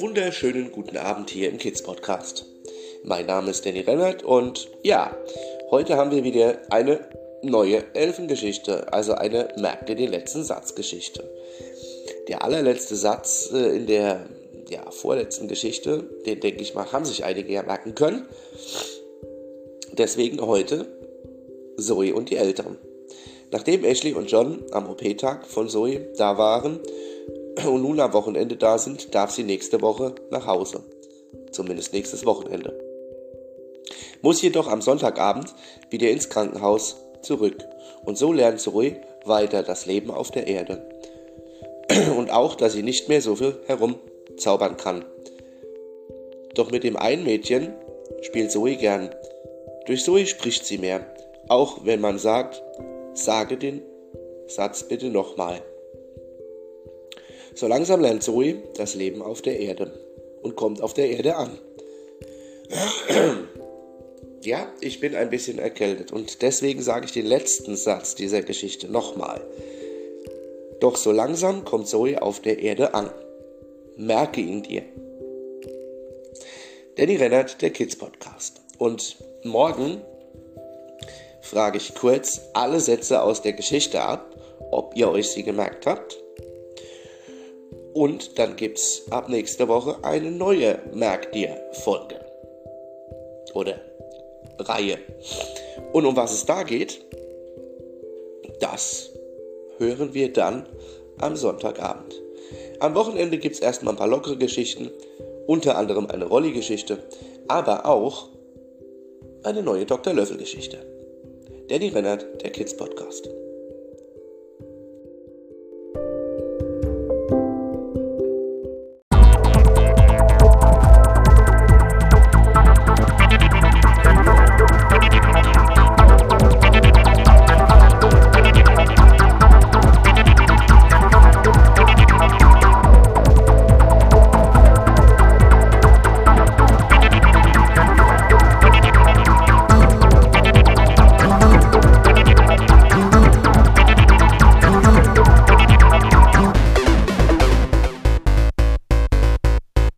wunderschönen guten Abend hier im Kids Podcast. Mein Name ist Danny Rennert und ja, heute haben wir wieder eine neue Elfengeschichte, also eine Merke den letzten Satz Geschichte. Der allerletzte Satz äh, in der ja, vorletzten Geschichte, den denke ich mal, haben sich einige ja merken können. Deswegen heute Zoe und die Eltern. Nachdem Ashley und John am OP-Tag von Zoe da waren, und nun am Wochenende da sind, darf sie nächste Woche nach Hause. Zumindest nächstes Wochenende. Muss jedoch am Sonntagabend wieder ins Krankenhaus zurück. Und so lernt Zoe weiter das Leben auf der Erde. Und auch, dass sie nicht mehr so viel herumzaubern kann. Doch mit dem einen Mädchen spielt Zoe gern. Durch Zoe spricht sie mehr. Auch wenn man sagt, sage den Satz bitte nochmal. So langsam lernt Zoe das Leben auf der Erde und kommt auf der Erde an. Ja, ich bin ein bisschen erkältet und deswegen sage ich den letzten Satz dieser Geschichte nochmal. Doch so langsam kommt Zoe auf der Erde an. Merke ihn dir. Danny Rennert, der Kids Podcast. Und morgen frage ich kurz alle Sätze aus der Geschichte ab, ob ihr euch sie gemerkt habt und dann gibt es ab nächster Woche eine neue Merk dir Folge. Oder Reihe. Und um was es da geht, das hören wir dann am Sonntagabend. Am Wochenende gibt es erstmal ein paar lockere Geschichten, unter anderem eine Rolli-Geschichte, aber auch eine neue Dr. Löffel-Geschichte. Danny Rennert, der Kids Podcast.